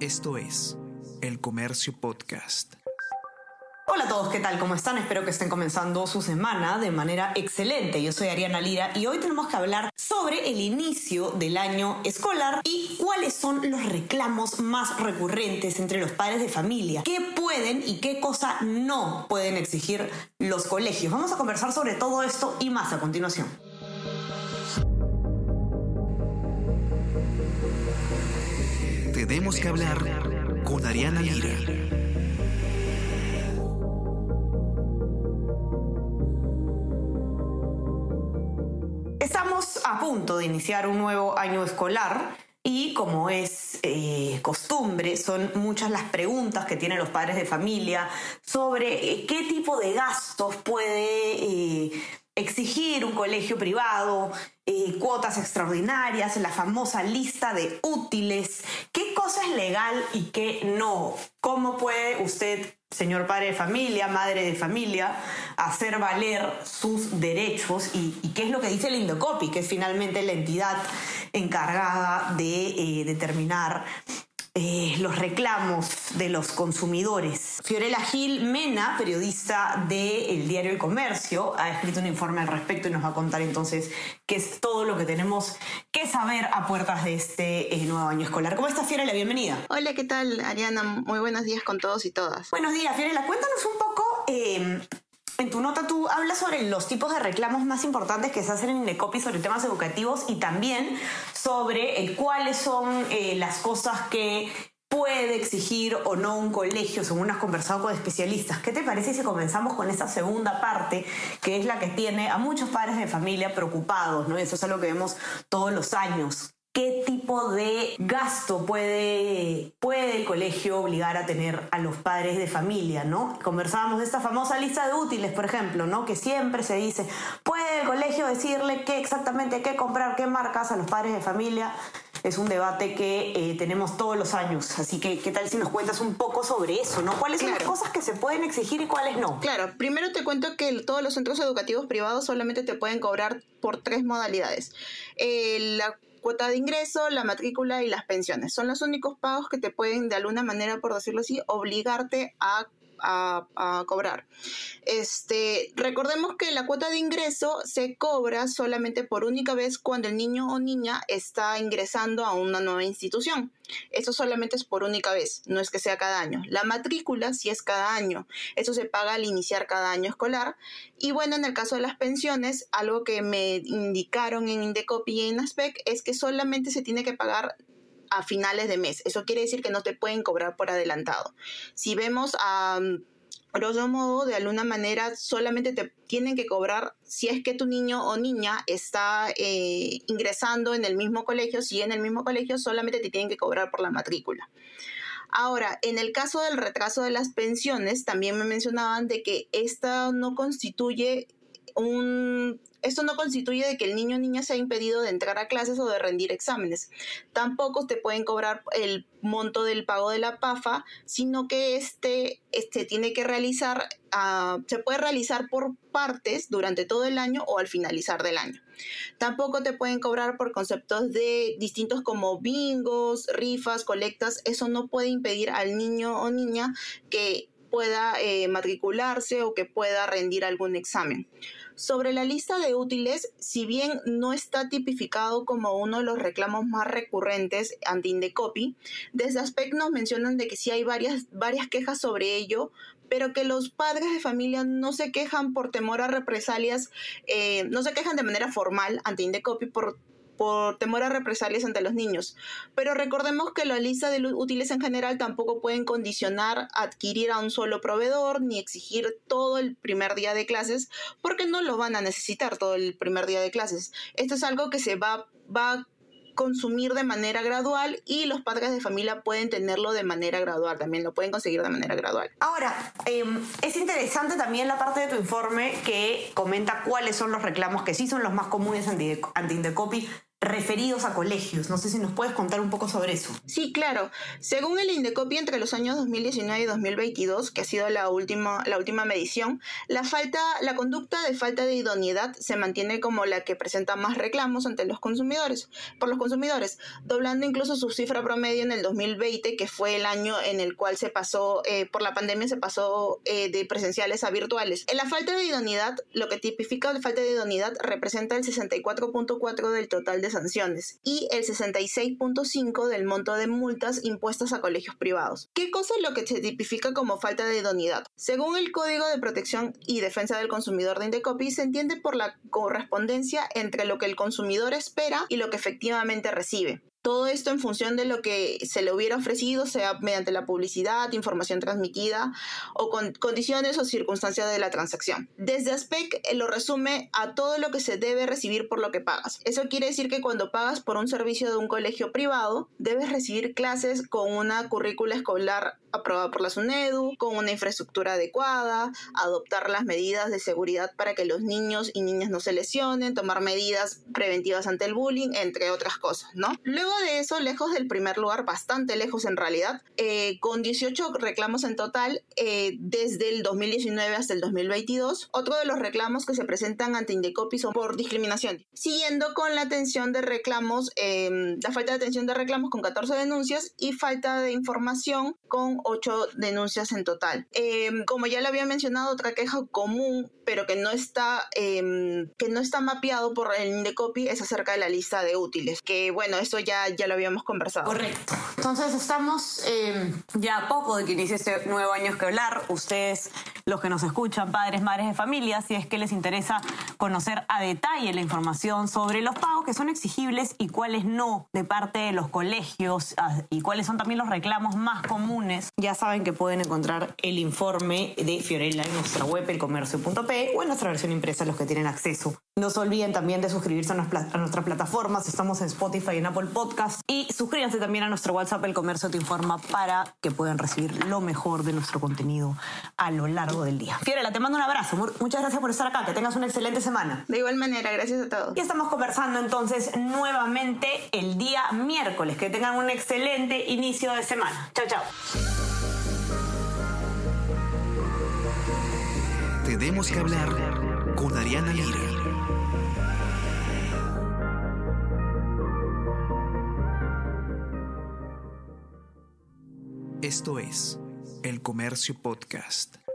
Esto es El Comercio Podcast. Hola a todos, ¿qué tal? ¿Cómo están? Espero que estén comenzando su semana de manera excelente. Yo soy Ariana Lira y hoy tenemos que hablar sobre el inicio del año escolar y cuáles son los reclamos más recurrentes entre los padres de familia. ¿Qué pueden y qué cosa no pueden exigir los colegios? Vamos a conversar sobre todo esto y más a continuación. Tenemos que hablar con Ariana Lira. Estamos a punto de iniciar un nuevo año escolar y como es eh, costumbre, son muchas las preguntas que tienen los padres de familia sobre eh, qué tipo de gastos puede eh, exigir un colegio privado, cuotas extraordinarias, la famosa lista de útiles, qué cosa es legal y qué no. ¿Cómo puede usted, señor padre de familia, madre de familia, hacer valer sus derechos y, qué es lo que dice el Indocopi, que es finalmente la entidad encargada de eh, determinar eh, los reclamos de los consumidores. Fiorella Gil Mena, periodista del diario El Comercio, ha escrito un informe al respecto y nos va a contar entonces qué es todo lo que tenemos que saber a puertas de este eh, nuevo año escolar. ¿Cómo estás, Fiorella? Bienvenida. Hola, ¿qué tal, Ariana? Muy buenos días con todos y todas. Buenos días, Fiorella. Cuéntanos un poco... Eh, en tu nota tú hablas sobre los tipos de reclamos más importantes que se hacen en Indecopi sobre temas educativos y también sobre cuáles son eh, las cosas que puede exigir o no un colegio, según has conversado con especialistas. ¿Qué te parece si comenzamos con esta segunda parte, que es la que tiene a muchos padres de familia preocupados? ¿no? Eso es algo que vemos todos los años qué tipo de gasto puede, puede el colegio obligar a tener a los padres de familia, ¿no? Conversábamos de esta famosa lista de útiles, por ejemplo, ¿no? Que siempre se dice, ¿puede el colegio decirle qué exactamente qué comprar, qué marcas a los padres de familia? es un debate que eh, tenemos todos los años. Así que, ¿qué tal si nos cuentas un poco sobre eso? ¿no? ¿Cuáles son las cosas que se pueden exigir y cuáles no? Claro, primero te cuento que todos los centros educativos privados solamente te pueden cobrar por tres modalidades. Eh, la cuota de ingreso, la matrícula y las pensiones. Son los únicos pagos que te pueden, de alguna manera, por decirlo así, obligarte a a, cobrar. Este, recordemos que la cuota de ingreso se cobra solamente por única vez cuando el niño o niña está ingresando a una nueva institución. Eso solamente es por única vez, no es que sea cada año. La matrícula sí es cada año. Eso se paga al iniciar cada año escolar. Y bueno, en el caso de las pensiones, algo que me indicaron en Indecopi y en ASPEC es que solamente se tiene que pagar a finales de mes. Eso quiere decir que no te pueden cobrar por adelantado. Si vemos a grosso modo, de alguna manera, solamente te tienen que cobrar si es que tu niño o niña está eh, ingresando en el mismo colegio. Si en el mismo colegio, solamente te tienen que cobrar por la matrícula. Ahora, en el caso del retraso de las pensiones, también me mencionaban de que esta no constituye un esto no constituye de que el niño o niña sea impedido de entrar a clases o de rendir exámenes. Tampoco te pueden cobrar el monto del pago de la PAFA, sino que este, este tiene que realizar, uh, se puede realizar por partes durante todo el año o al finalizar del año. Tampoco te pueden cobrar por conceptos de distintos como bingos, rifas, colectas. Eso no puede impedir al niño o niña que pueda eh, matricularse o que pueda rendir algún examen. Sobre la lista de útiles, si bien no está tipificado como uno de los reclamos más recurrentes ante Indecopi, desde ASPEC nos mencionan de que sí hay varias, varias quejas sobre ello, pero que los padres de familia no se quejan por temor a represalias, eh, no se quejan de manera formal ante Indecopi por por temor a represalias ante los niños. Pero recordemos que la lista de útiles en general tampoco pueden condicionar adquirir a un solo proveedor ni exigir todo el primer día de clases porque no lo van a necesitar todo el primer día de clases. Esto es algo que se va, va a consumir de manera gradual y los padres de familia pueden tenerlo de manera gradual, también lo pueden conseguir de manera gradual. Ahora, em, es interesante también la parte de tu informe que comenta cuáles son los reclamos que sí son los más comunes ante, ante Indecopi referidos a colegios. No sé si nos puedes contar un poco sobre eso. Sí, claro. Según el Indecopi, entre los años 2019 y 2022, que ha sido la última, la última medición, la, falta, la conducta de falta de idoneidad se mantiene como la que presenta más reclamos ante los consumidores, por los consumidores, doblando incluso su cifra promedio en el 2020, que fue el año en el cual se pasó, eh, por la pandemia se pasó eh, de presenciales a virtuales. En la falta de idoneidad, lo que tipifica la falta de idoneidad representa el 64.4 del total de sanciones y el 66.5 del monto de multas impuestas a colegios privados. ¿Qué cosa es lo que se tipifica como falta de idoneidad? Según el Código de Protección y Defensa del Consumidor de Indecopi, se entiende por la correspondencia entre lo que el consumidor espera y lo que efectivamente recibe. Todo esto en función de lo que se le hubiera ofrecido, sea mediante la publicidad, información transmitida o con condiciones o circunstancias de la transacción. Desde ASPEC eh, lo resume a todo lo que se debe recibir por lo que pagas. Eso quiere decir que cuando pagas por un servicio de un colegio privado, debes recibir clases con una currícula escolar aprobada por la SUNEDU, con una infraestructura adecuada, adoptar las medidas de seguridad para que los niños y niñas no se lesionen, tomar medidas preventivas ante el bullying, entre otras cosas, ¿no? Luego de eso, lejos del primer lugar, bastante lejos en realidad, eh, con 18 reclamos en total eh, desde el 2019 hasta el 2022. Otro de los reclamos que se presentan ante Indecopi son por discriminación. Siguiendo con la atención de reclamos, em, la falta de atención de reclamos con 14 denuncias y falta de información con 8 denuncias en total. Em, como ya lo había mencionado, otra queja común, pero que no está, em, que no está mapeado por el Indecopi es acerca de la lista de útiles. Que bueno, eso ya ya, lo habíamos conversado. Correcto. Entonces estamos eh, ya a poco de que inicie este nuevo año hablar Ustedes, los que nos escuchan, padres, madres de familia, si es que les interesa conocer a detalle la información sobre los pagos que son exigibles y cuáles no de parte de los colegios ah, y cuáles son también los reclamos más comunes, ya saben que pueden encontrar el informe de Fiorella en nuestra web, elcomercio.p o en nuestra versión impresa, los que tienen acceso. No se olviden también de suscribirse a, nuestras plataformas. Estamos en Spotify y en Apple Podcast. Y suscríbanse también a nuestro WhatsApp, El Comercio Te Informa, para que puedan recibir lo mejor de nuestro contenido a lo largo del día. Fiorella, te mando un abrazo. Muchas gracias por estar acá. Que tengas una excelente semana. De igual manera, gracias a todos. Y estamos conversando entonces nuevamente el día miércoles. Que tengan un excelente inicio de semana. Chao, chao. Tenemos que hablar con Ariana Lira. Esto es El Comercio Podcast.